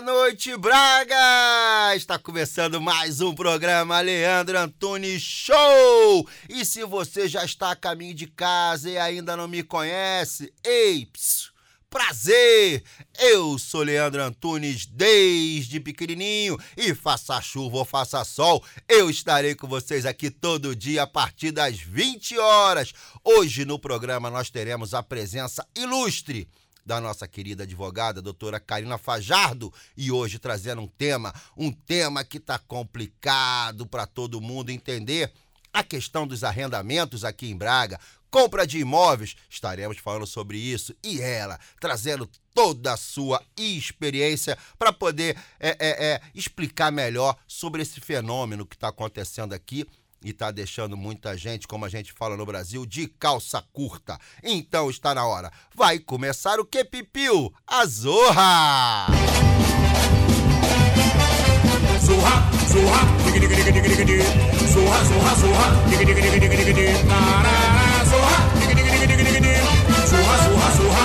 noite, Braga! Está começando mais um programa Leandro Antunes Show! E se você já está a caminho de casa e ainda não me conhece, ei, psiu, prazer! Eu sou Leandro Antunes desde pequenininho e faça chuva ou faça sol, eu estarei com vocês aqui todo dia a partir das 20 horas. Hoje no programa nós teremos a presença ilustre da nossa querida advogada, doutora Karina Fajardo, e hoje trazendo um tema, um tema que está complicado para todo mundo entender, a questão dos arrendamentos aqui em Braga, compra de imóveis, estaremos falando sobre isso, e ela trazendo toda a sua experiência para poder é, é, é, explicar melhor sobre esse fenômeno que está acontecendo aqui e tá deixando muita gente, como a gente fala no Brasil, de calça curta. Então está na hora. Vai começar o que, Pipiu? A Zorra! Zorra, zorra. Zorra, zorra, zorra, zorra. Zorra, zorra.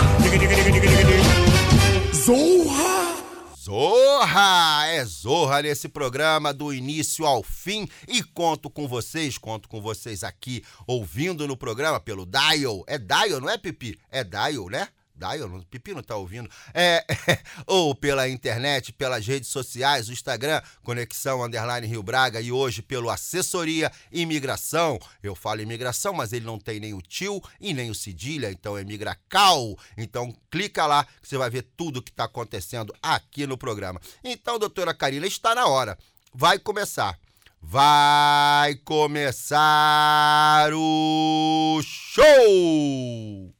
Zorra! Zorra! É Zorra nesse programa do início ao fim e conto com vocês, conto com vocês aqui ouvindo no programa pelo Dial. É Dial, não é Pipi? É Dial, né? Dial, não- Pipi não tá ouvindo. É, ou pela internet, pelas redes sociais, o Instagram, Conexão Underline Rio Braga e hoje pelo Assessoria Imigração. Eu falo imigração, mas ele não tem nem o tio e nem o cedilha, então é Migracal. Então clica lá que você vai ver tudo que está acontecendo aqui no programa. Então, doutora Karina, está na hora. Vai começar. Vai começar o show!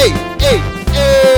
Ei, ei, ei!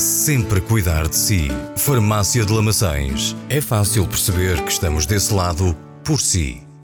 sempre cuidar de si. Farmácia de Lamaçães. É fácil perceber que estamos desse lado por si.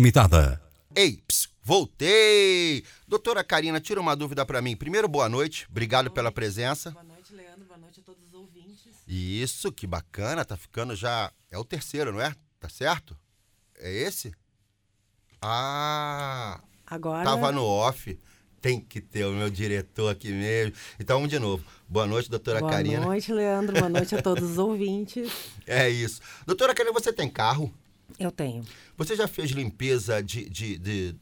Limitada. Ei, ps, voltei! Doutora Karina, tira uma dúvida para mim. Primeiro, boa noite. Obrigado pela presença. Boa noite, Leandro. Boa noite a todos os ouvintes. Isso, que bacana. Tá ficando já. É o terceiro, não é? Tá certo? É esse? Ah, Agora. tava no off. Tem que ter o meu diretor aqui mesmo. Então, vamos de novo. Boa noite, doutora Boa Karina. noite, Leandro. Boa noite a todos os ouvintes. É isso. Doutora Karina, você tem carro? Eu tenho. Você já fez limpeza de, de, de,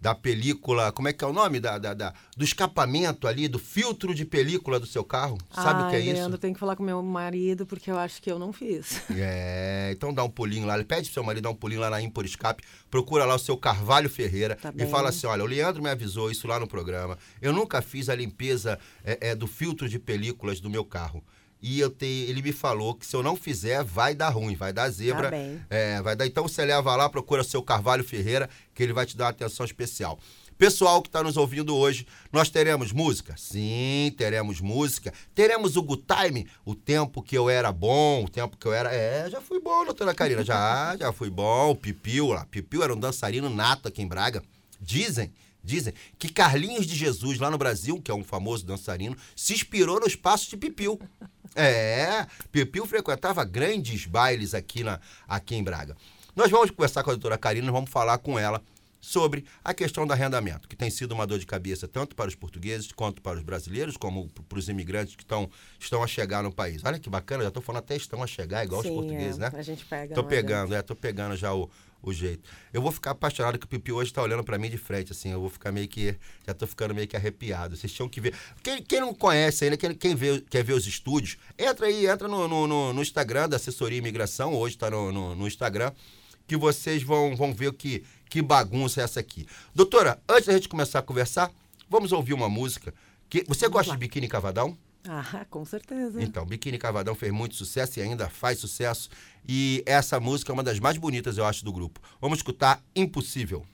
da película, como é que é o nome? Da, da, da- do escapamento ali, do filtro de película do seu carro. Sabe o que é Ai, isso? Leandro, tem que falar com meu marido, porque eu acho que eu não fiz. É, então dá um pulinho lá, pede pro seu marido dar um pulinho lá na Impor Escape, procura lá o seu Carvalho Ferreira Tá e bem. fala assim: olha, o Leandro me avisou isso lá no programa. Eu nunca fiz a limpeza é, é, do filtro de películas do meu carro. E eu te, ele me falou que se eu não fizer, vai dar ruim, vai dar zebra. Tá. É, vai dar. Então você leva lá, procura seu Carvalho Ferreira, que ele vai te dar uma atenção especial. Pessoal que está nos ouvindo hoje, nós teremos música? Sim, teremos música. Teremos o Good Time, o tempo que eu era bom, o tempo que eu era. É, já fui bom, doutora Karina. Já, já fui bom. O Pipiu lá. Pipiu era um dançarino nato aqui em Braga. Dizem. Dizem que Carlinhos de Jesus, lá no Brasil, que é um famoso dançarino, se inspirou nos passos de Pipiu. É, Pipiu frequentava grandes bailes aqui, na, aqui em Braga. Nós vamos conversar com a doutora Karina, vamos falar com ela sobre a questão do arrendamento, que tem sido uma dor de cabeça tanto para os portugueses quanto para os brasileiros, como para os imigrantes que estão, estão a chegar no país. Olha que bacana, já estou falando até estão a chegar, igual os Sim, portugueses, é, né? A gente pega. Adianta. pegando, é, tô pegando já o, o jeito. Eu vou ficar apaixonado que o Pipi hoje tá olhando pra mim de frente, assim. Eu vou ficar meio que. Já tô ficando meio que arrepiado. Vocês tinham que ver. Quem, quem não conhece ainda, quem, quem vê, quer ver os estúdios, entra aí, entra no, no, no- no Instagram da Assessoria Imigração, hoje tá no, no, no Instagram, que vocês vão, vão ver que, que bagunça é essa aqui. Doutora, antes da gente começar a conversar, vamos ouvir uma música. Que, você gosta de biquíni cavadão? Ah, com certeza. Então, Biquíni Cavadão fez muito sucesso e ainda faz sucesso. E essa música é uma das mais bonitas, eu acho, do grupo. Vamos escutar Impossível.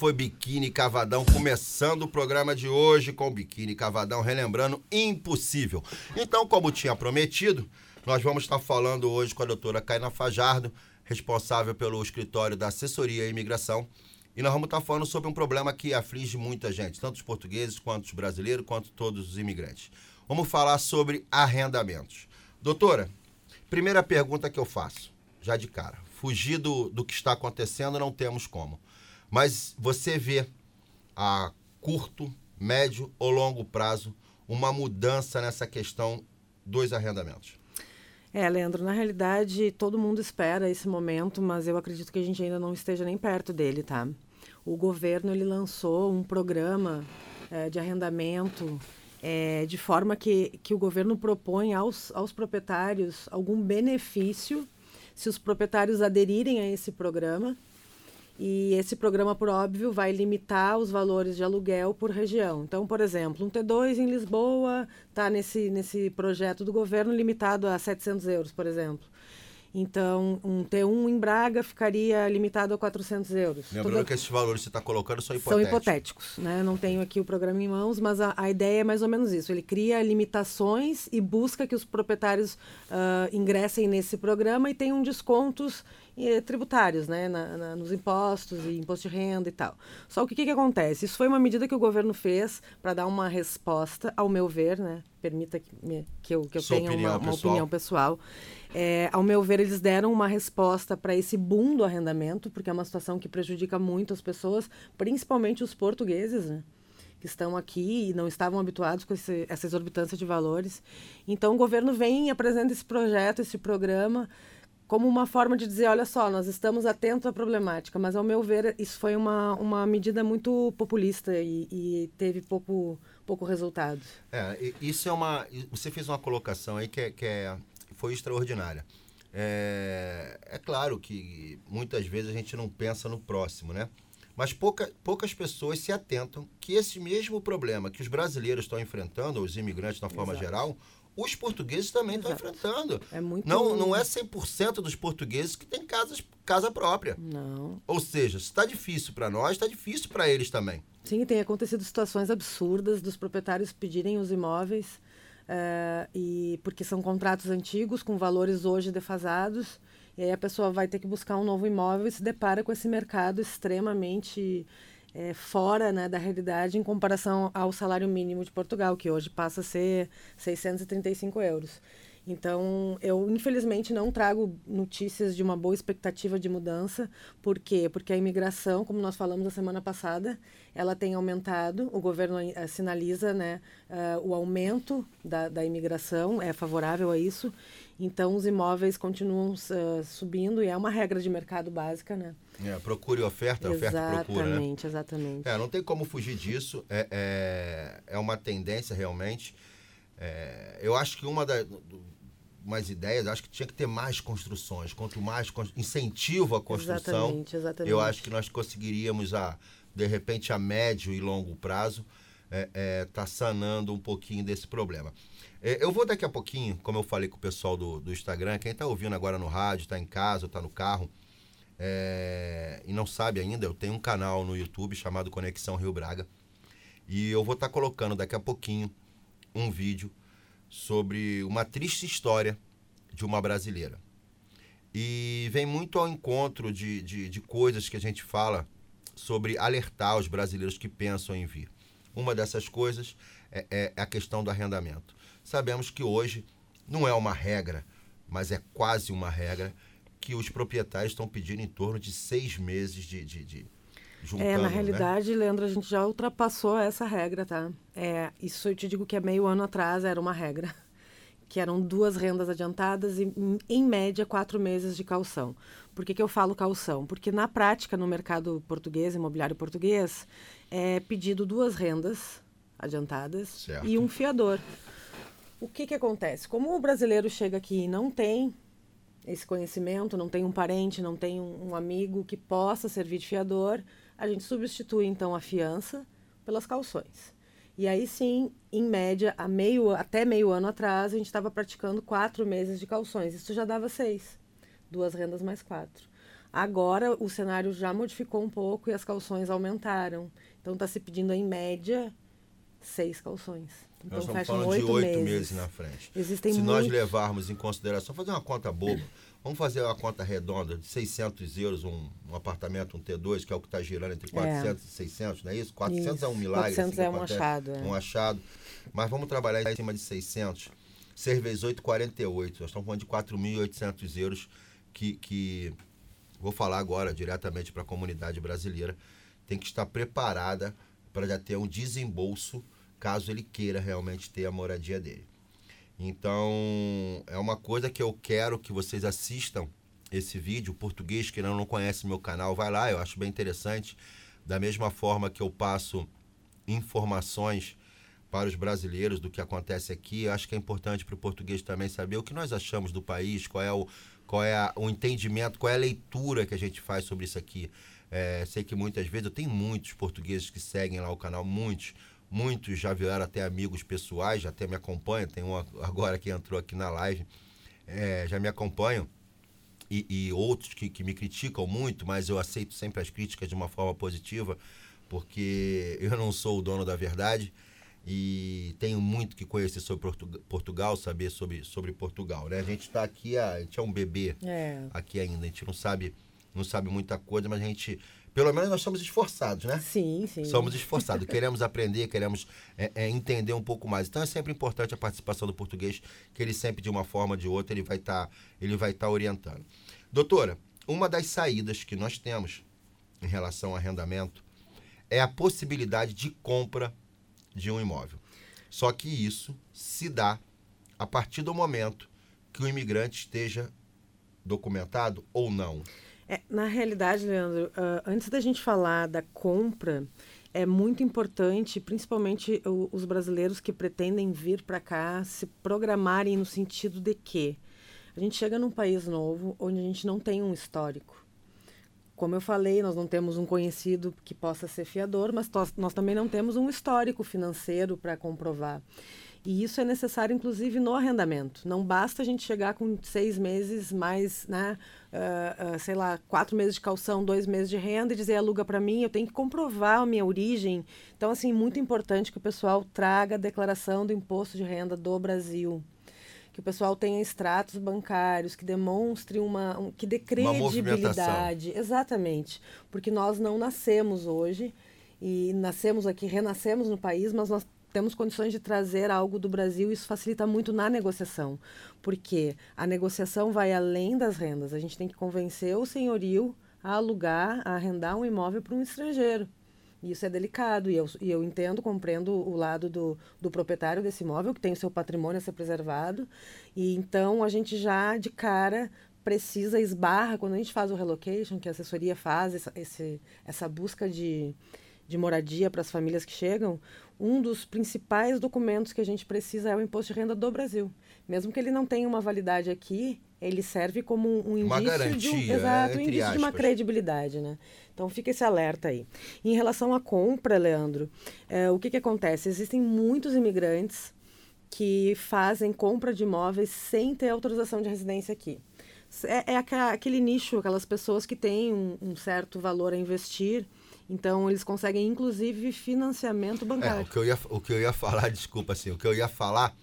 Foi Biquíni Cavadão, começando o programa de hoje com Biquíni Cavadão, relembrando impossível. Então, como tinha prometido, nós vamos estar falando hoje com a doutora Caina Fajardo, responsável pelo escritório da assessoria e imigração. E nós vamos estar falando sobre um problema que aflige muita gente, tanto os portugueses quanto os brasileiros, quanto todos os imigrantes. Vamos falar sobre arrendamentos. Doutora, primeira pergunta que eu faço, já de cara. Fugir do, do que está acontecendo não temos como. Mas você vê a curto, médio ou longo prazo uma mudança nessa questão dos arrendamentos? É, Leandro, na realidade, todo mundo espera esse momento, mas eu acredito que a gente ainda não esteja nem perto dele, tá? O governo, ele lançou um programa eh, de arrendamento eh, de forma que, que o governo propõe aos, aos proprietários algum benefício se os proprietários aderirem a esse programa. E esse programa, por óbvio, vai limitar os valores de aluguel por região. Então, por exemplo, um T2 em Lisboa está nesse, nesse projeto do governo limitado a 700 euros, por exemplo. Então, um T1 em Braga ficaria limitado a 400 euros. Lembrando Toda- que esses valores que você está colocando são são hipotéticos. hipotéticos, né? Não tenho aqui o programa em mãos, mas a, a ideia é mais ou menos isso. Ele cria limitações e busca que os proprietários ah, ingressem nesse programa e tenham descontos tributários, né? Na- na- nos impostos e imposto de renda e tal. Só o que, que acontece? Isso foi uma medida que o governo fez para dar uma resposta, ao meu ver, né? Permita que, me- que eu, que eu Sua tenha opinião uma, uma opinião pessoal. É, ao meu ver, eles deram uma resposta para esse boom do arrendamento, porque é uma situação que prejudica muito as pessoas, principalmente os portugueses, né? Que estão aqui e não estavam habituados com esse, essa exorbitância de valores. Então, o governo vem e apresenta esse projeto, esse programa, como uma forma de dizer: olha só, nós estamos atentos à problemática, mas, ao meu ver, isso foi uma, uma medida muito populista e, e teve pouco, pouco resultado. É, isso é uma. Você fez uma colocação aí que, é, que é- foi extraordinária. É, é claro que muitas vezes a gente não pensa no próximo, né? Mas pouca, poucas pessoas se atentam que esse mesmo problema que os brasileiros estão enfrentando, os imigrantes na forma Exato. geral, os portugueses também estão enfrentando. É muito. Não, não é 100% dos portugueses que têm casas, casa própria. Não. Ou seja, se está difícil para nós, está difícil para eles também. Sim, tem acontecido situações absurdas dos proprietários pedirem os imóveis eh, e porque são contratos antigos com valores hoje defasados e aí a pessoa vai ter que buscar um novo imóvel e se depara com esse mercado extremamente eh, fora né, da realidade em comparação ao salário mínimo de Portugal que hoje passa a ser 635 euros. Então, eu infelizmente não trago notícias de uma boa expectativa de mudança. Por quê? Porque a imigração, como nós falamos na semana passada, ela tem aumentado. O governo eh, sinaliza né, ah, o aumento da, da imigração, é favorável a isso. Então, os imóveis continuam ah, subindo e é uma regra de mercado básica, né? É, procure oferta, oferta e procura, né? Exatamente, exatamente. É, não tem como fugir disso. É, é, é uma tendência realmente. É, eu acho que uma das umas ideias, acho que tinha que ter mais construções. Quanto mais incentivo à construção, Exatamente, exatamente. eu acho que nós conseguiríamos, a, de repente, a médio e longo prazo, é, é, tá sanando um pouquinho desse problema. É, eu vou daqui a pouquinho, como eu falei com o pessoal do, do Instagram, quem está ouvindo agora no rádio, está em casa, está no carro, é, e não sabe ainda, eu tenho um canal no YouTube chamado Conexão Rio Braga. E eu vou estar colocando daqui a pouquinho um vídeo sobre uma triste história de uma brasileira. E vem muito ao encontro de, de, de coisas que a gente fala sobre alertar os brasileiros que pensam em vir. Uma dessas coisas é, é a questão do arrendamento. Sabemos que hoje não é uma regra, mas é quase uma regra que os proprietários estão pedindo em torno de seis meses de, de, de, juntando, É, na né? realidade, Leandro, a gente já ultrapassou essa regra, tá? É, isso eu te digo que há meio ano atrás era uma regra, que eram duas rendas adiantadas e, em- em média, quatro meses de calção. Por que, que eu falo calção? Porque, na prática, no mercado português, imobiliário português, é pedido duas rendas adiantadas Certo. e um fiador. O que, que acontece? Como o brasileiro chega aqui e não tem esse conhecimento, não tem um parente, não tem um, um amigo que possa servir de fiador, a gente substitui então a fiança pelas calções. E aí sim, em média, a meio, até meio ano atrás, a gente estava praticando quatro meses de calções. Isso já dava seis, duas rendas mais quatro. Agora o cenário já modificou um pouco e as calções aumentaram. Então está se pedindo em média seis calções. Então Nós estamos falando de oito meses. meses. na frente. Existem Se nós muitos- levarmos em consideração, fazer uma conta boba, vamos fazer uma conta redonda de 600 euros um, um apartamento, um T2, que é o que está girando entre 400 e 600, não é isso? 400 é um Isso. milagre. 400 que é um acontece, achado, é. Um achado. Mas vamos trabalhar em cima de 600. 6 vezes 8, 48. Nós estamos falando de 4.800 euros que, que, vou falar agora diretamente para a comunidade brasileira, tem que estar preparada para já ter um desembolso caso ele queira realmente ter a moradia dele. Então, é uma coisa que eu quero que vocês assistam esse vídeo. Português que não conhece meu canal, vai lá, eu acho bem interessante. Da mesma forma que eu passo informações para os brasileiros do que acontece aqui, acho que é importante para o português também saber o que nós achamos do país, qual é o, qual é a- o entendimento, qual é a leitura que a gente faz sobre isso aqui. É, sei que muitas vezes, eu tenho muitos portugueses que seguem lá o canal, muitos, muitos já viraram até amigos pessoais, já até me acompanham, tem um agora que entrou aqui na live, é, já me acompanham, e, e outros que, que me criticam muito, mas eu aceito sempre as críticas de uma forma positiva, porque eu não sou o dono da verdade e tenho muito que conhecer sobre Portu- Portugal, saber sobre, sobre Portugal, né? A gente está aqui, a, a gente é um bebê É. aqui ainda, a gente não sabe, não sabe muita coisa, mas a gente, pelo menos nós somos esforçados, né? Sim, sim. Somos esforçados, queremos aprender, queremos é, é, entender um pouco mais. Então é sempre importante a participação do português, que ele sempre de uma forma ou de outra ele vai estar ele vai estar orientando. Doutora, uma das saídas que nós temos em relação ao arrendamento é a possibilidade de compra de um imóvel. Só que isso se dá a partir do momento que o imigrante esteja documentado ou não. É, na realidade, Leandro, ah, antes da gente falar da compra, é muito importante, principalmente o- os brasileiros que pretendem vir para cá, se programarem no sentido de que a gente chega num país novo onde a gente não tem um histórico. Como eu falei, nós não temos um conhecido que possa ser fiador, mas nós também não temos um histórico financeiro para comprovar. E isso é necessário, inclusive, no arrendamento. Não basta a gente chegar com seis meses mais, né, ah, sei lá, quatro meses de calção, dois meses de renda e dizer aluga para mim. Eu tenho que comprovar a minha origem. Então, assim, muito importante que o pessoal traga a declaração do imposto de renda do Brasil que o pessoal tenha extratos bancários, que demonstre uma, um, que dê credibilidade. Exatamente. Porque nós não nascemos hoje e nascemos aqui, renascemos no país, mas nós temos condições de trazer algo do Brasil isso facilita muito na negociação. Porque a negociação vai além das rendas. A gente tem que convencer o senhorio a alugar, a arrendar um imóvel para um estrangeiro. Isso é delicado e eu, e eu entendo, compreendo o lado do, do proprietário desse imóvel, que tem o seu patrimônio a ser preservado. E então a gente já de cara precisa, esbarra, quando a gente faz o relocation, que a assessoria faz, essa, esse, essa busca de, de moradia para as famílias que chegam, um dos principais documentos que a gente precisa é o imposto de renda do Brasil. Mesmo que ele não tenha uma validade aqui, ele serve como um, um indício de um, garantia, exato, um entre indício de uma credibilidade, né? Então fica esse alerta aí. Em relação à compra, Leandro, eh, o que, que acontece? Existem muitos imigrantes que fazem compra de imóveis sem ter autorização de residência aqui. É, é aquele nicho, aquelas pessoas que têm um, um certo valor a investir, então eles conseguem inclusive financiamento É, bancário. o que eu ia, o que eu ia falar, desculpa assim, o que eu ia falar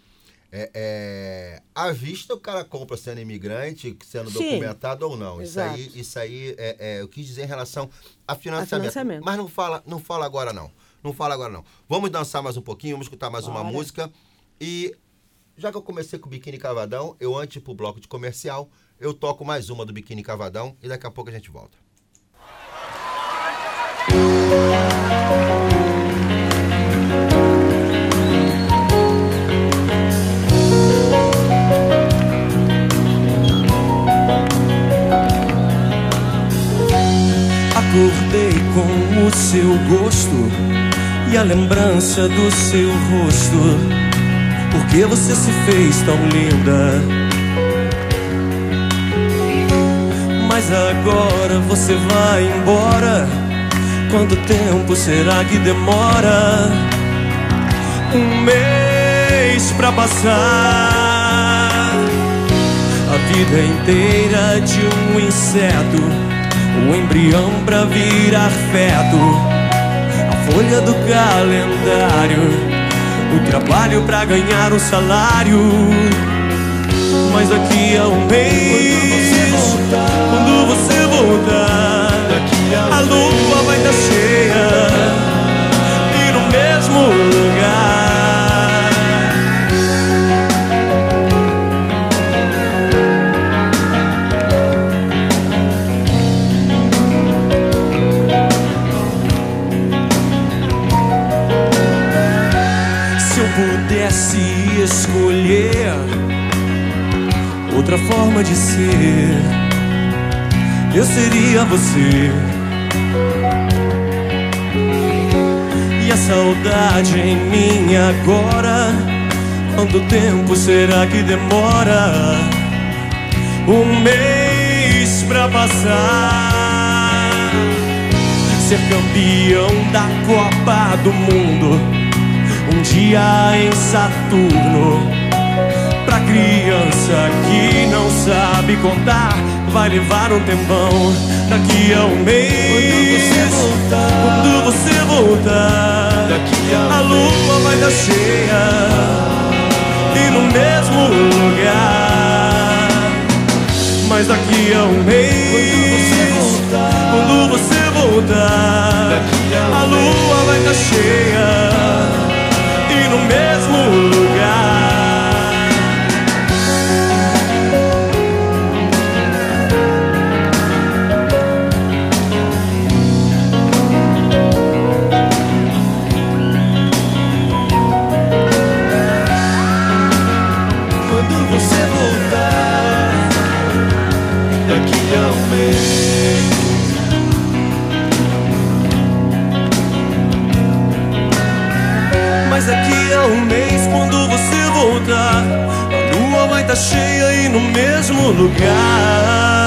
é, é à vista o cara compra sendo imigrante, sendo Sim, documentado ou não. Isso exato. aí, isso aí é, é, eu quis dizer em relação a financiamento. financiamento. Mas não fala, não fala agora não. Não fala agora não. Vamos dançar mais um pouquinho, vamos escutar mais uma Bora. música e já que eu comecei com o Biquíni Cavadão, eu antes pro bloco de comercial, eu toco mais uma do Biquíni Cavadão e daqui a pouco a gente volta. E a lembrança do seu rosto. Por que você se fez tão linda? Mas agora você vai embora. Quanto tempo será que demora? Um mês pra passar. A vida inteira de um inseto, o embrião pra virar feto, folha do calendário, o trabalho pra ganhar um salário. Mas daqui a um mês, quando você voltar, a lua vai estar cheia e no mesmo lugar. Escolher outra forma de ser, eu seria você. E a saudade em mim agora, quanto tempo será que demora? Um mês pra passar. Ser campeão da Copa do Mundo, dia em Saturno. Pra criança que não sabe contar, vai levar um tempão. Daqui a um mês, quando você voltar, a lua vai estar cheia e no mesmo lugar. Mas daqui a um mês, quando você voltar, a lua vai estar cheia no mesmo lugar. Daqui a um mês, quando você voltar, a lua vai estar cheia e no mesmo lugar.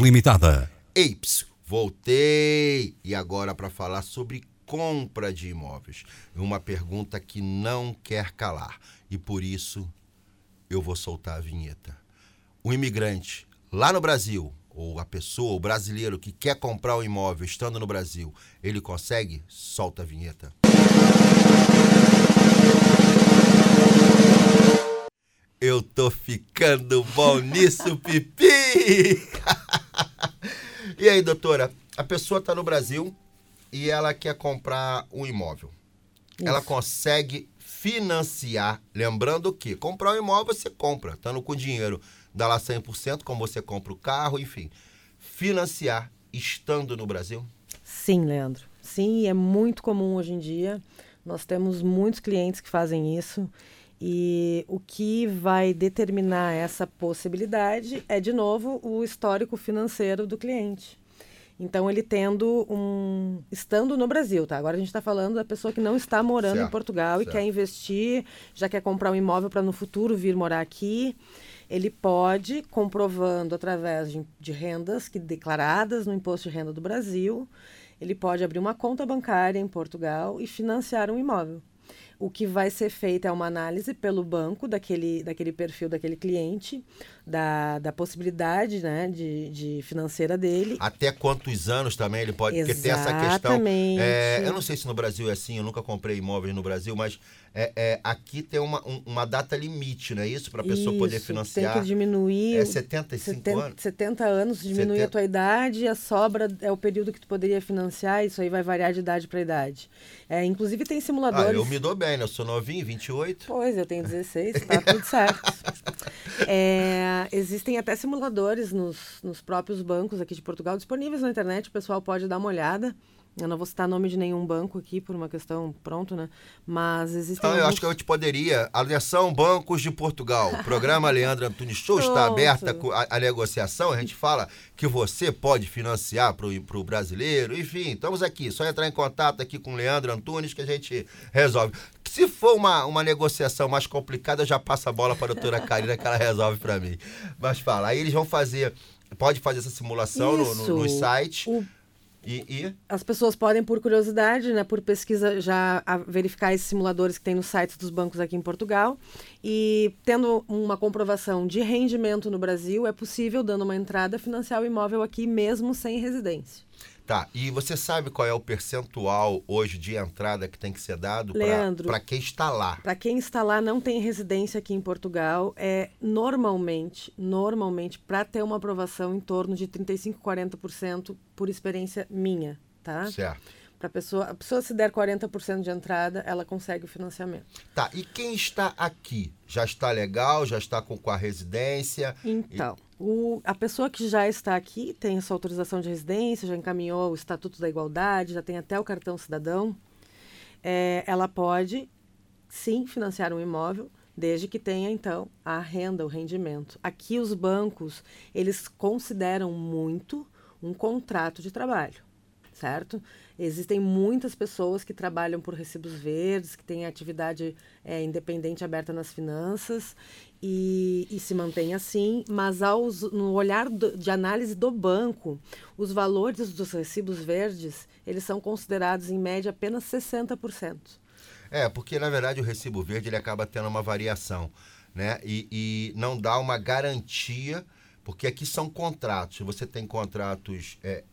Limitada. Eips, voltei! E agora para falar sobre compra de imóveis. Uma pergunta que não quer calar. E por isso eu vou soltar a vinheta. O imigrante lá no Brasil, ou a pessoa, o brasileiro que quer comprar um imóvel estando no Brasil, ele consegue? Solta a vinheta. Eu tô ficando bom nisso, Pipi! e aí, doutora? A pessoa está no Brasil e ela quer comprar um imóvel. Ela consegue financiar, lembrando que comprar um imóvel você compra, estando com dinheiro, dá lá 100%, como você compra o carro, enfim. Financiar estando no Brasil? Sim, Leandro. Sim, é muito comum hoje em dia. Nós temos muitos clientes que fazem isso. E o que vai determinar essa possibilidade é, de novo, o histórico financeiro do cliente. Então, ele tendo um. estando no Brasil, tá? Agora a gente está falando da pessoa que não está morando Certo, em Portugal certo. e quer investir, já quer comprar um imóvel para no futuro vir morar aqui. Ele pode, comprovando através de, de rendas que declaradas no Imposto de Renda do Brasil, ele pode abrir uma conta bancária em Portugal e financiar um imóvel. O que vai ser feito é uma análise pelo banco daquele, daquele perfil daquele cliente, da, da possibilidade né, de, de financeira dele. Até quantos anos também ele pode. Porque tem essa questão. É, eu não sei se no Brasil é assim, eu nunca comprei imóveis no Brasil, mas é, é, aqui tem uma, um- uma data limite, não é isso? Para a pessoa poder Isso, financiar. Tem que diminuir. É o- 75 70, anos? 70 anos, diminui 70. a tua idade e a sobra é o período que tu poderia financiar, isso aí vai variar de idade para idade. É, inclusive tem Ah, simuladores. eu me dou bem, né? Eu sou novinho, 28. Pois, eu tenho 16, tá tudo certo. É, existem até simuladores nos, nos próprios bancos aqui de Portugal disponíveis na internet, o pessoal pode dar uma olhada. Eu não vou citar nome de nenhum banco aqui por uma questão pronto, né? Mas existem. Ah, eu alguns- acho que eu te poderia. Atenção, Bancos de Portugal. Programa Leandro Antunes Show está aberta a, a negociação. A gente fala que você pode financiar para o brasileiro. Enfim, estamos aqui. Só entrar em contato aqui com o Leandro Antunes que a gente resolve. Se for uma, uma negociação mais complicada, eu já passo a bola para a doutora Karina que ela resolve para mim. Mas fala, aí eles vão fazer. Pode fazer essa simulação no, no, no Isso. site. O- E, e As pessoas podem, por curiosidade, né, por pesquisa, já verificar esses simuladores que tem nos sites dos bancos aqui em Portugal. E tendo uma comprovação de rendimento no Brasil, é possível, dando uma entrada, financiar o imóvel aqui mesmo sem residência. Tá, e você sabe qual é o percentual hoje de entrada que tem que ser dado Leandro. para quem está lá? Para quem está lá não tem residência aqui em Portugal, é normalmente, normalmente, para ter uma aprovação em torno de 35, 40% por experiência minha, tá? Certo. Pra pessoa, a pessoa se der 40% de entrada, ela consegue o financiamento. Tá, e quem está aqui? Já está legal? Já está com, com a residência? Então, o- a pessoa que já está aqui tem essa autorização de residência, já encaminhou o Estatuto da Igualdade, já tem até o cartão cidadão, é, ela pode sim financiar um imóvel, desde que tenha então a renda, o rendimento. Aqui os bancos, eles consideram muito um contrato de trabalho, certo? Existem muitas pessoas que trabalham por recibos verdes, que têm atividade é, independente aberta nas finanças e, e se mantém assim, mas aos, no olhar do- de análise do banco, os valores dos recibos verdes, eles são considerados em média apenas 60%. É, porque na verdade o recibo verde ele acaba tendo uma variação, né? E, e não dá uma garantia, porque aqui são contratos. Você tem contratos. É,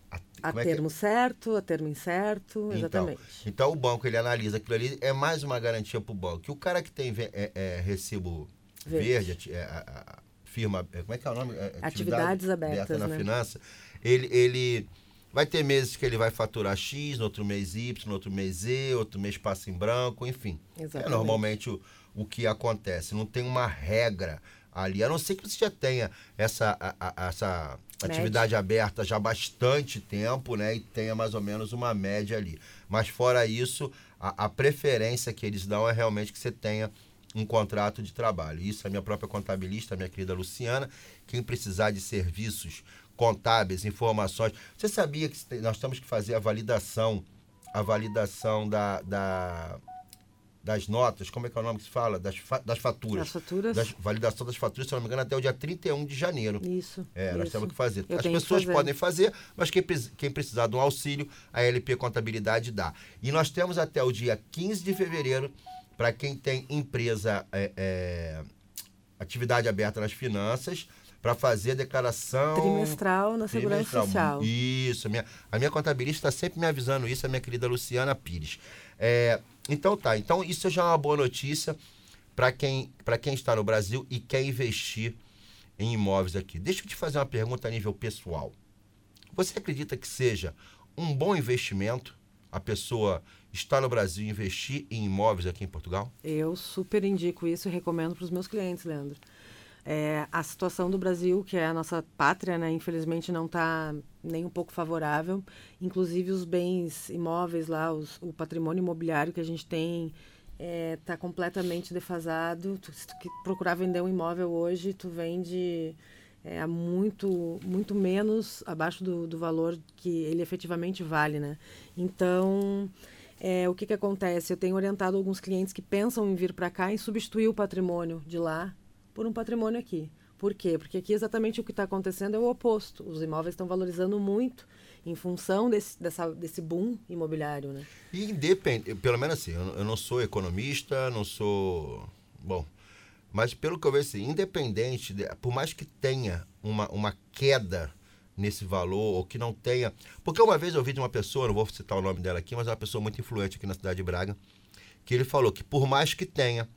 a, é que é? termo certo, a termo incerto, Então, exatamente. então o banco ele analisa aquilo ali, é mais uma garantia para o banco. Que o cara que tem é, é, recibo verde, Verde. é, a, a- firma, é, como é que é o nome? É, Atividades atividade abertas, na né? finança, ele, ele vai ter meses que ele vai faturar X, no outro mês Y, no outro mês Z, outro mês passa em branco, enfim. É Exatamente. normalmente o, o que acontece. Não tem uma regra ali, a não ser que você já tenha essa, a- a- essa Média. atividade aberta já há bastante tempo, né? E tenha mais ou menos uma média ali. Mas fora isso, a, a preferência que eles dão é realmente que você tenha um contrato de trabalho. Isso a minha própria contabilista, a minha querida Luciana, quem precisar de serviços contábeis, informações. Você sabia que nós temos que fazer a validação, a validação da, da- das notas, como é que é o nome que se fala? Das, fa- das faturas. As faturas? Das, validação das faturas, se não me engano, até o dia 31 de janeiro. Isso. É, nós isso. temos que fazer. Eu As pessoas fazer. podem fazer, mas quem, quem precisar de um auxílio, a LP Contabilidade dá. E nós temos até o dia 15 de fevereiro, para quem tem empresa, é, é, atividade aberta nas finanças, para fazer a declaração. Trimestral na Segurança Trimestral. Social. Isso, a minha, a minha contabilista está sempre me avisando isso, a minha querida Luciana Pires. É, então tá, então isso já é uma boa notícia para quem, pra quem está no Brasil e quer investir em imóveis aqui. Deixa eu te fazer uma pergunta a nível pessoal. Você acredita que seja um bom investimento a pessoa estar no Brasil e investir em imóveis aqui em Portugal? Eu super indico isso e recomendo para os meus clientes, Leandro. É, a situação do Brasil, que é a nossa pátria, né, infelizmente não está nem um pouco favorável. Inclusive os bens imóveis lá, os- o patrimônio imobiliário que a gente tem está completamente defasado. Tu, se tu procurar vender um imóvel hoje, tu vende é muito, muito menos abaixo do, do valor que ele efetivamente vale, né? Então, é, o que, que acontece? Eu tenho orientado alguns clientes que pensam em vir para cá e substituir o patrimônio de lá por um patrimônio aqui. Por quê? Porque aqui exatamente o que está acontecendo é o oposto. Os imóveis estão valorizando muito em função desse, dessa, desse boom imobiliário, né? E independente, pelo menos assim, eu não sou economista, não sou. Bom, mas pelo que eu vejo, assim, independente, de- por mais que tenha uma, uma queda nesse valor, ou que não tenha. Porque uma vez eu ouvi de uma pessoa, não vou citar o nome dela aqui, mas é uma pessoa muito influente aqui na cidade de Braga, que ele falou que por mais que tenha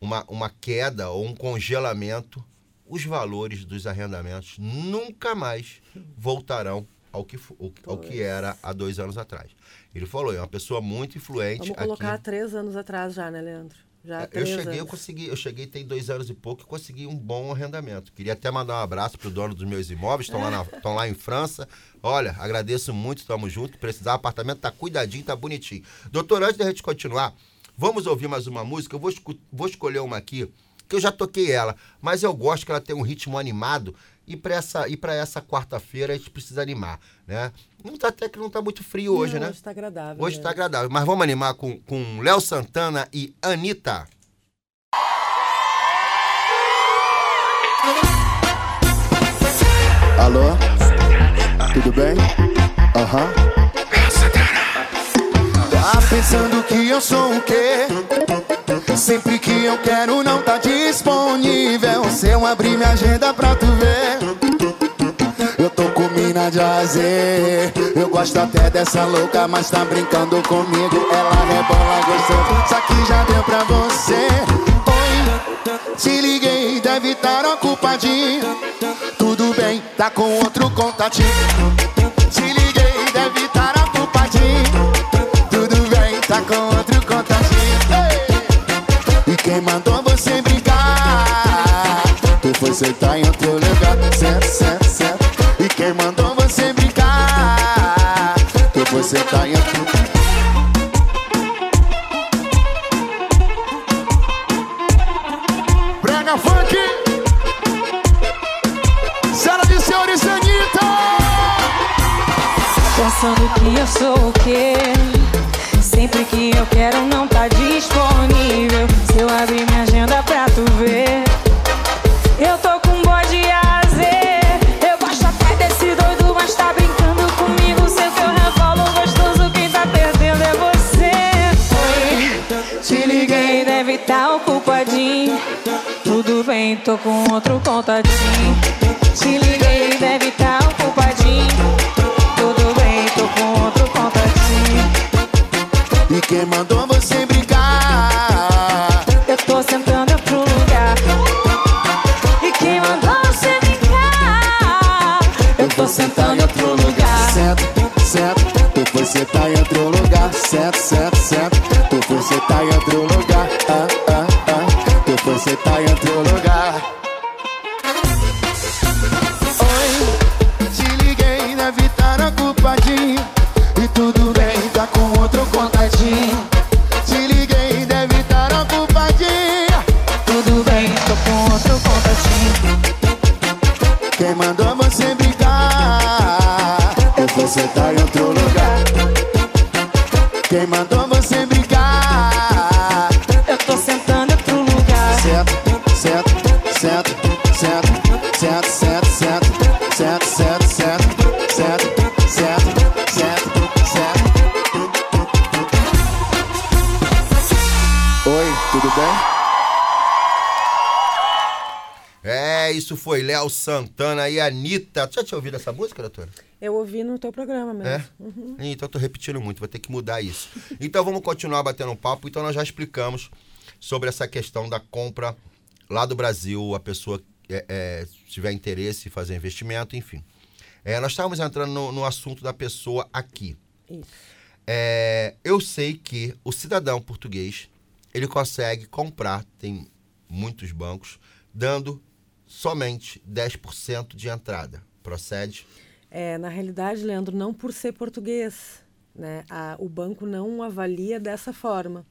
uma, uma queda ou um congelamento, os valores dos arrendamentos nunca mais voltarão ao que, ao, ao que era há dois anos atrás. Ele falou, é uma pessoa muito influente Vamos colocar há aqui. três anos atrás já, né, Leandro? Já há É, Eu cheguei, eu anos. consegui, eu cheguei tem dois anos e pouco e consegui um bom arrendamento. Queria até mandar um abraço pro dono dos meus imóveis, estão lá, na- lá em França. Olha, agradeço muito, estamos juntos. Precisar, o apartamento tá cuidadinho, tá bonitinho. Doutor, antes da gente continuar, vamos ouvir mais uma música. Eu vou, vou escolher uma aqui, que eu já toquei ela, mas eu gosto que ela tem um ritmo animado. E para essa, e pra essa quarta-feira a gente precisa animar, né? Não tá, até que não tá muito frio hoje, Não, né? Hoje está agradável. Hoje né? tá agradável. Mas vamos animar com, com Léo Santana e Anitta. Alô? Tudo bem? Aham. Tá pensando que eu sou o quê? Sempre que eu quero não tá disponível. Se eu abrir minha agenda pra tu ver. Eu tô com mina de azer. Eu gosto até dessa louca, mas tá brincando comigo. Ela rebola gostoso, só que já deu pra você. Oi, te liguei, deve estar ocupadinho. Tudo bem, tá com outro contatinho. Quem mandou você brincar? Tu foi sentar em outro lugar. Certo, certo, certo. E quem mandou você brincar? Tu foi sentar em outro lugar. Brega Funk! Sala de senhores Anitta! Pensando que eu sou o quê? Sempre que eu quero não tá disponível. Se eu abrir minha agenda pra tu ver, eu tô com bode azer. Eu gosto até desse doido, mas tá brincando comigo. Sei que eu revolo gostoso, quem tá perdendo é você. Oi, te liguei, deve tá ocupadinho. Tudo bem, tô com outro contatinho. Te liguei, deve tá quem mandou você brincar? Eu tô sentando outro lugar. E quem mandou você brincar? Eu tô sentando em outro lugar. Certo, certo, tu foi sentar em outro lugar. Certo, certo, certo, Santana e Anitta. Já tinha ouvido essa música, doutora? Eu ouvi no teu programa mesmo. É? Então eu tô repetindo muito, vou ter que mudar isso. Então vamos continuar batendo um papo. Então nós já explicamos sobre essa questão da compra lá do Brasil, a pessoa é, é, tiver interesse em fazer investimento, enfim. É, nós estávamos entrando no, no assunto da pessoa aqui. Isso. É, eu sei que o cidadão português ele consegue comprar, tem muitos bancos, dando somente 10% de entrada. Procede? É, na realidade, Leandro, não por ser português, né? A- o banco não avalia dessa forma.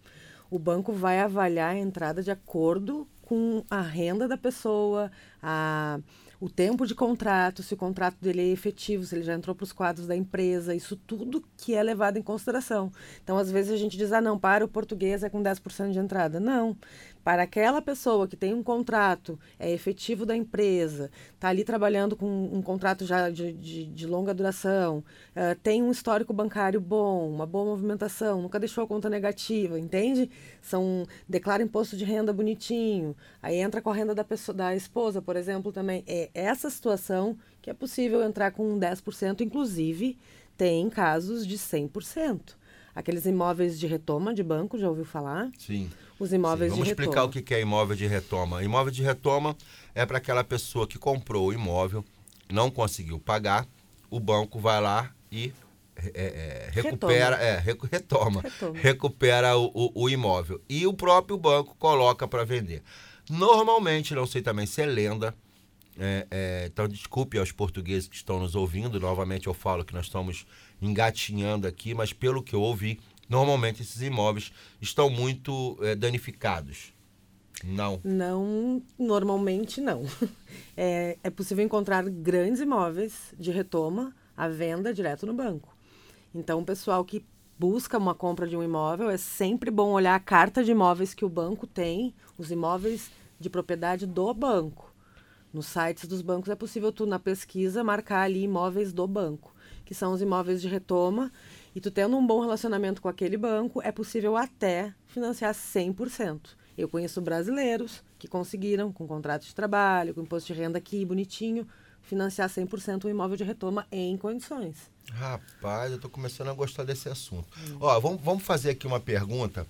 O banco vai avaliar a entrada de acordo com a renda da pessoa, a, o tempo de contrato, se o contrato dele é efetivo, se ele já entrou para os quadros da empresa, isso tudo que é levado em consideração. Então, às vezes a gente diz, ah, não, para o português é com 10% de entrada. Não. Para aquela pessoa que tem um contrato, é efetivo da empresa, está ali trabalhando com um contrato já de, de, de longa duração, uh, tem um histórico bancário bom, uma boa movimentação, nunca deixou a conta negativa, entende? São, declara imposto de renda bonitinho, aí entra com a renda da, pessoa, da esposa, por exemplo, também. É essa situação que é possível entrar com 10%, inclusive tem casos de 100%. Aqueles imóveis de retoma de banco, já ouviu falar? Sim. Os imóveis Sim, Vamos de explicar retoma. o que que é imóvel de retoma. Imóvel de retoma é para aquela pessoa que comprou o imóvel, não conseguiu pagar, o banco vai lá e é, é, recupera, Retoma. é, recu- retoma, Retoma. recupera o, o- o imóvel. E o próprio banco coloca para vender. Normalmente, não sei também se é lenda, é, é, então desculpe aos portugueses que estão nos ouvindo, novamente eu falo que nós estamos engatinhando aqui, mas pelo que eu ouvi, normalmente esses imóveis estão muito é, danificados. Não. Não, normalmente não. É, é possível encontrar grandes imóveis de retoma à venda direto no banco. Então, o pessoal que busca uma compra de um imóvel, é sempre bom olhar a carta de imóveis que o banco tem, os imóveis de propriedade do banco. Nos sites dos bancos é possível tu, na pesquisa, marcar ali imóveis do banco, que são os imóveis de retoma. E tu tendo um bom relacionamento com aquele banco, é possível até financiar 100%. Eu conheço brasileiros que conseguiram, com contrato de trabalho, com imposto de renda aqui, bonitinho, financiar 100% um imóvel de retoma em condições. Rapaz, eu tô começando a gostar desse assunto. Ó, vamos, vamos fazer aqui uma pergunta.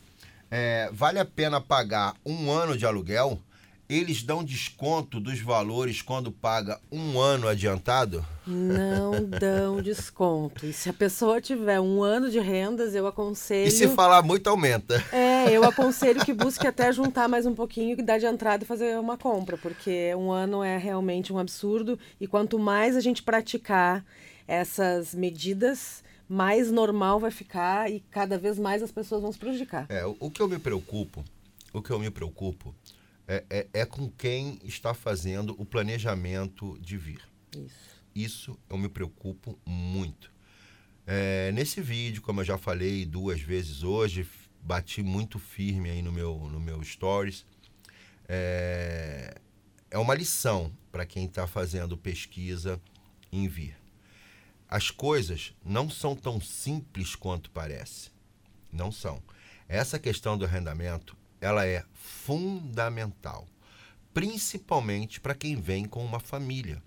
É, vale a pena pagar um ano de aluguel? Eles dão desconto dos valores quando paga um ano adiantado? Não dão desconto. E se a pessoa tiver um ano de rendas, eu aconselho. E se falar muito, aumenta. É, eu aconselho que busque até juntar mais um pouquinho e dar de entrada e fazer uma compra, porque um ano é realmente um absurdo. E quanto mais a gente praticar essas medidas, mais normal vai ficar e cada vez mais as pessoas vão se prejudicar. É, o, o que eu me preocupo, o que eu me preocupo é, é, é com quem está fazendo o planejamento de vir. Isso. Isso eu me preocupo muito. É, nesse vídeo, como eu já falei duas vezes hoje, bati muito firme aí no meu, no meu stories. É, é uma lição para quem está fazendo pesquisa em vir. As coisas não são tão simples quanto parece. Não são. Essa questão do arrendamento, ela é fundamental, principalmente para quem vem com uma família,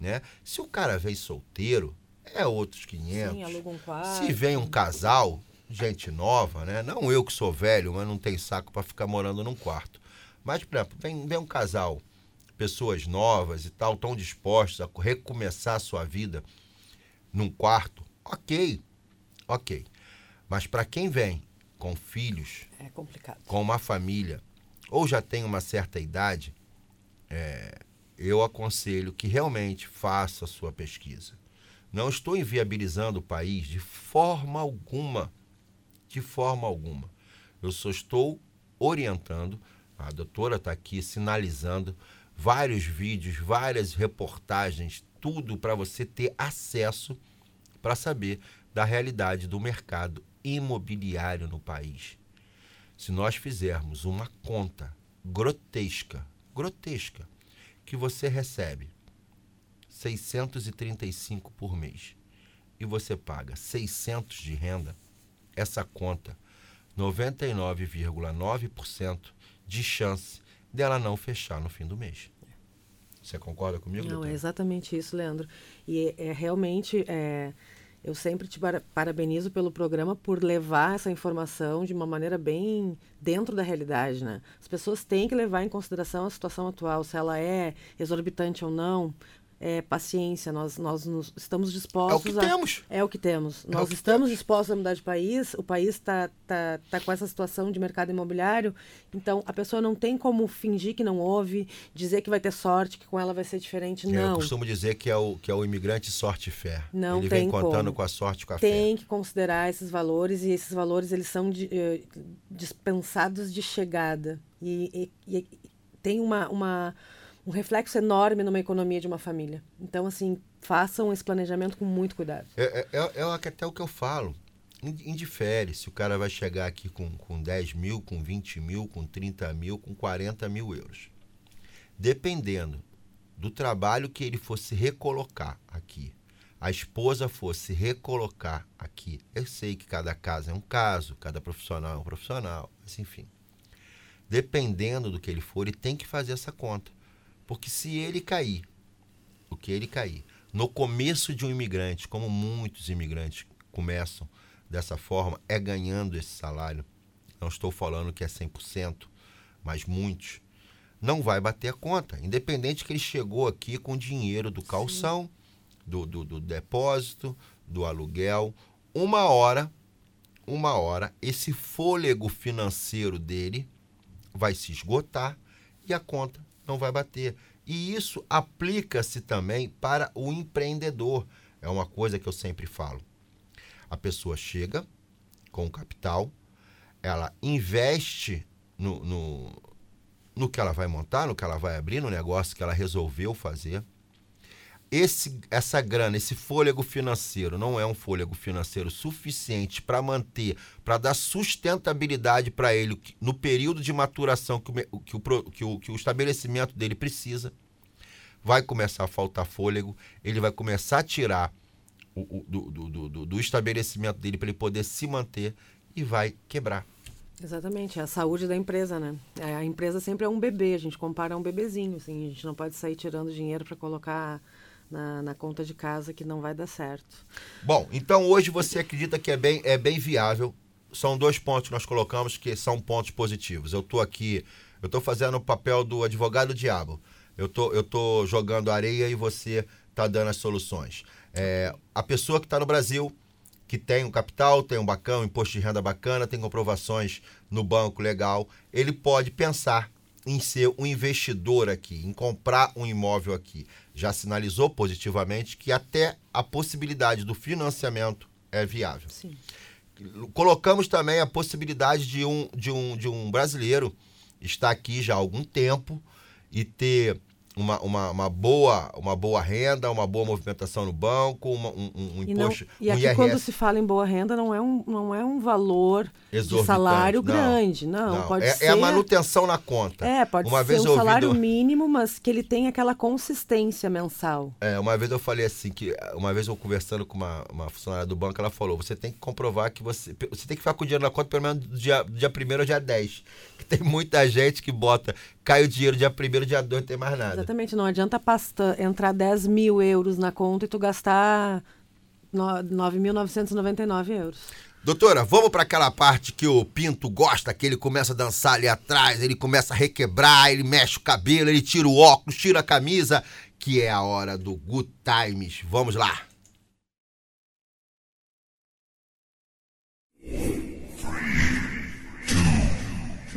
né? Se o cara vem solteiro, é outros 500. Sim, aluga um quarto. Se vem um casal, gente nova, né? Não eu que sou velho, mas não tenho saco para ficar morando num quarto. Mas, por exemplo, vem, vem um casal, pessoas novas e tal, estão dispostos a recomeçar a sua vida num quarto, ok, ok. Mas para quem vem com filhos, É complicado. com uma família, ou já tem uma certa idade, é, eu aconselho que realmente faça a sua pesquisa. Não estou inviabilizando o país de forma alguma. De forma alguma. Eu só estou orientando, a doutora está aqui sinalizando vários vídeos, várias reportagens, tudo para você ter acesso para saber da realidade do mercado imobiliário no país. Se nós fizermos uma conta grotesca, grotesca, que você recebe 635 por mês e você paga 600 de renda, essa conta 99,9% de chance dela não fechar no fim do mês. Você concorda comigo, Não, doutor? é exatamente isso, Leandro. E é, é realmente, é, eu sempre te para- parabenizo pelo programa por levar essa informação de uma maneira bem dentro da realidade, né? As pessoas têm que levar em consideração a situação atual, se ela é exorbitante ou não. É, paciência, nós, nós nos- estamos dispostos que a... temos. É o que temos. É o Nós que estamos dispostos a mudar de país, o país está tá, tá com essa situação de mercado imobiliário, então a pessoa não tem como fingir que não ouve, dizer que vai ter sorte, que com ela vai ser diferente. É, Eu Não. costumo dizer que é o, que é o imigrante sorte e fé. Não Ele tem vem contando como. com a sorte com a fé. Tem que considerar esses valores e esses valores eles são de- eh, dispensados de chegada. E, e- e tem uma, uma, um reflexo enorme numa economia de uma família. Então, assim, façam esse planejamento com muito cuidado. É, é, é, é até o que eu falo. Ind- Indifere se o cara vai chegar aqui com, com 10 mil, com 20 mil, com 30 mil, com 40 mil euros. Dependendo do trabalho que ele fosse recolocar aqui, a esposa fosse recolocar aqui. Eu sei que cada caso é um caso, cada profissional é um profissional, mas enfim. Dependendo do que ele for, ele tem que fazer essa conta. Porque se ele cair, o que ele cair, no começo de um imigrante, como muitos imigrantes começam dessa forma, é ganhando esse salário. Não estou falando que é 100%, mas muitos. Não vai bater a conta, independente que ele chegou aqui com dinheiro do calção, do, do, do depósito, do aluguel. Uma hora, uma hora, esse fôlego financeiro dele vai se esgotar e a conta não vai bater. E isso aplica-se também para o empreendedor. É uma coisa que eu sempre falo. A pessoa chega com o capital, ela investe no, no, no que ela vai montar, no que ela vai abrir, no negócio que ela resolveu fazer. Esse, essa grana, esse fôlego financeiro, não é um fôlego financeiro suficiente para manter, para dar sustentabilidade para ele no período de maturação que o, que, o, que, o, que o estabelecimento dele precisa. Vai começar a faltar fôlego, ele vai começar a tirar o, do, do- do, do estabelecimento dele para ele poder se manter e vai quebrar. Exatamente, é a saúde da empresa, né? É, A empresa sempre é um bebê, a gente compara a um bebezinho, assim, a gente não pode sair tirando dinheiro para colocar na, na conta de casa que não vai dar certo. Bom, então hoje você acredita que é bem, é bem viável. São dois pontos que nós colocamos que são pontos positivos. Eu estou aqui, eu estou fazendo o papel do advogado diabo. Eu tô, eu tô jogando areia e você tá dando as soluções. É, a pessoa que está no Brasil, que tem um capital, tem um bacana, um imposto de renda bacana, tem comprovações no banco legal, ele pode pensar em ser um investidor aqui, em comprar um imóvel aqui. Já sinalizou positivamente que até a possibilidade do financiamento é viável. Sim. Colocamos também a possibilidade de um, de um, de um brasileiro estar aqui já há algum tempo e ter uma, uma, uma, boa, uma boa renda, uma boa movimentação no banco, uma- um, um- um E, não, imposto, e aqui quando se fala em boa renda não é um, não é um valor de salário não. grande, não, Não, pode é, ser é a manutenção na conta. É, pode uma ser vez um salário mínimo, mas que ele tenha aquela consistência mensal. É, uma vez eu falei assim, que uma vez eu conversando com uma, uma funcionária do banco, ela falou, você tem que comprovar que você. Você tem que ficar com o dinheiro na conta pelo menos do dia, do dia 1 ao dia 10. Tem muita gente que bota, cai o dinheiro dia 1 dia 2, não tem mais nada. Exatamente, não adianta pasta, entrar 10 mil euros na conta e tu gastar no- 9.999 euros. Doutora, vamos para aquela parte que o Pinto gosta, que ele começa a dançar ali atrás, ele começa a requebrar, ele mexe o cabelo, ele tira o óculos, tira a camisa, que é a hora do Good Times. Vamos lá.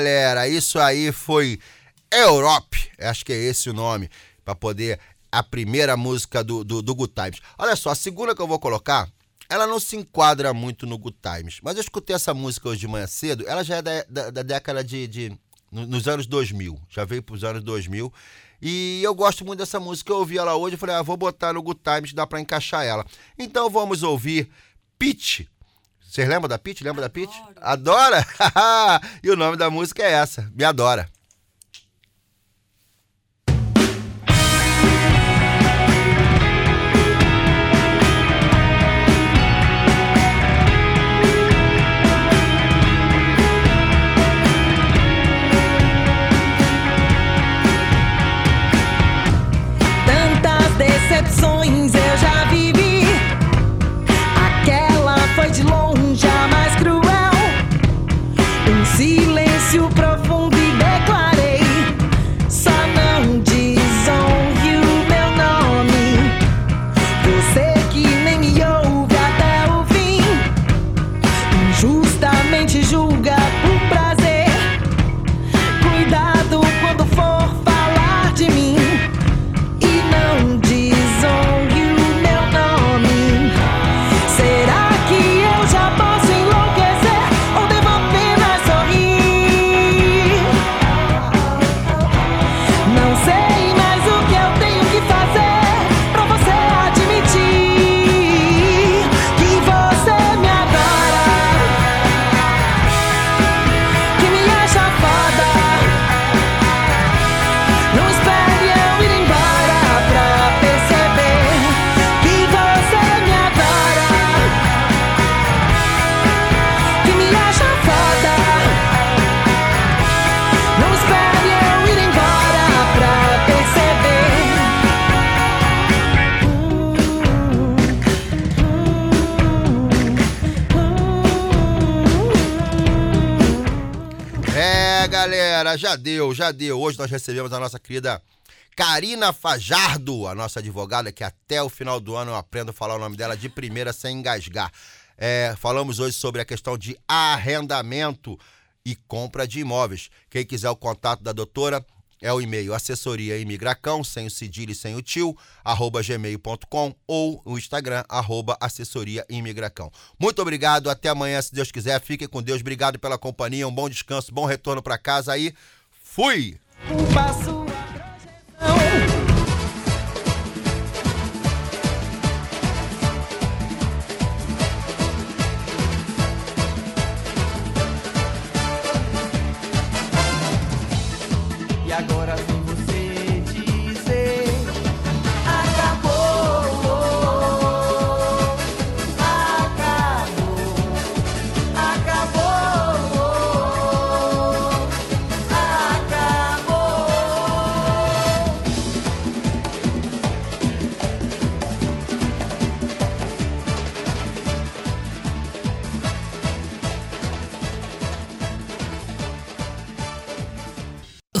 galera, isso aí foi Europe, acho que é esse o nome, pra poder a primeira música do, do, do Good Times. Olha só, a segunda que eu vou colocar, ela não se enquadra muito no Good Times, mas eu escutei essa música hoje de manhã cedo, ela já é da, da, da década de, de no- nos anos 2000, já veio pros anos 2000, e eu gosto muito dessa música, eu ouvi ela hoje, eu falei, ah, vou botar no Good Times, dá pra encaixar ela. Então vamos ouvir Pitch. Vocês lembram da Pitch? Lembra da Pitch? Adora? e o nome da música é essa, Me Adora. Tantas decepções eu já já deu. Hoje nós recebemos a nossa querida Karina Fajardo, a nossa advogada, que até o final do ano eu aprendo a falar o nome dela de primeira sem engasgar. É, falamos hoje sobre a questão de arrendamento e compra de imóveis. Quem quiser o contato da doutora é o e-mail assessoria imigracão, sem o cedilho e sem o tio, arroba gmail.com ou o Instagram, arroba assessoria imigracão. Muito obrigado, até amanhã, se Deus quiser. Fiquem com Deus, obrigado pela companhia, um bom descanso, bom retorno para casa aí. Fui! Culpa sua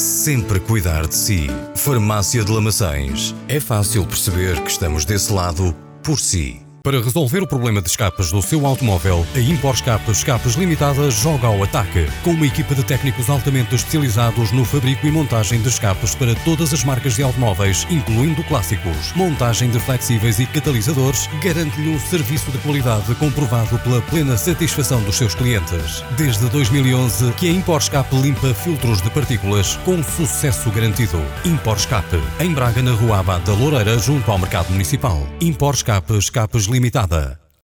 sempre cuidar de si. Farmácia de Lamaçães. É fácil perceber que estamos desse lado por si. Para resolver o problema de escapes do seu automóvel, a Impor Escapes Escapes Limitada joga ao ataque. Com uma equipa de técnicos altamente especializados no fabrico e montagem de escapes para todas as marcas de automóveis, incluindo clássicos. Montagem de flexíveis e catalisadores garante-lhe um serviço de qualidade comprovado pela plena satisfação dos seus clientes. Desde 2011 que a Impor Escape limpa filtros de partículas com sucesso garantido. Impor Escape, em Braga, na Rua Abad da Loureira, junto ao Mercado Municipal. Impor Escape Escapes Limitada.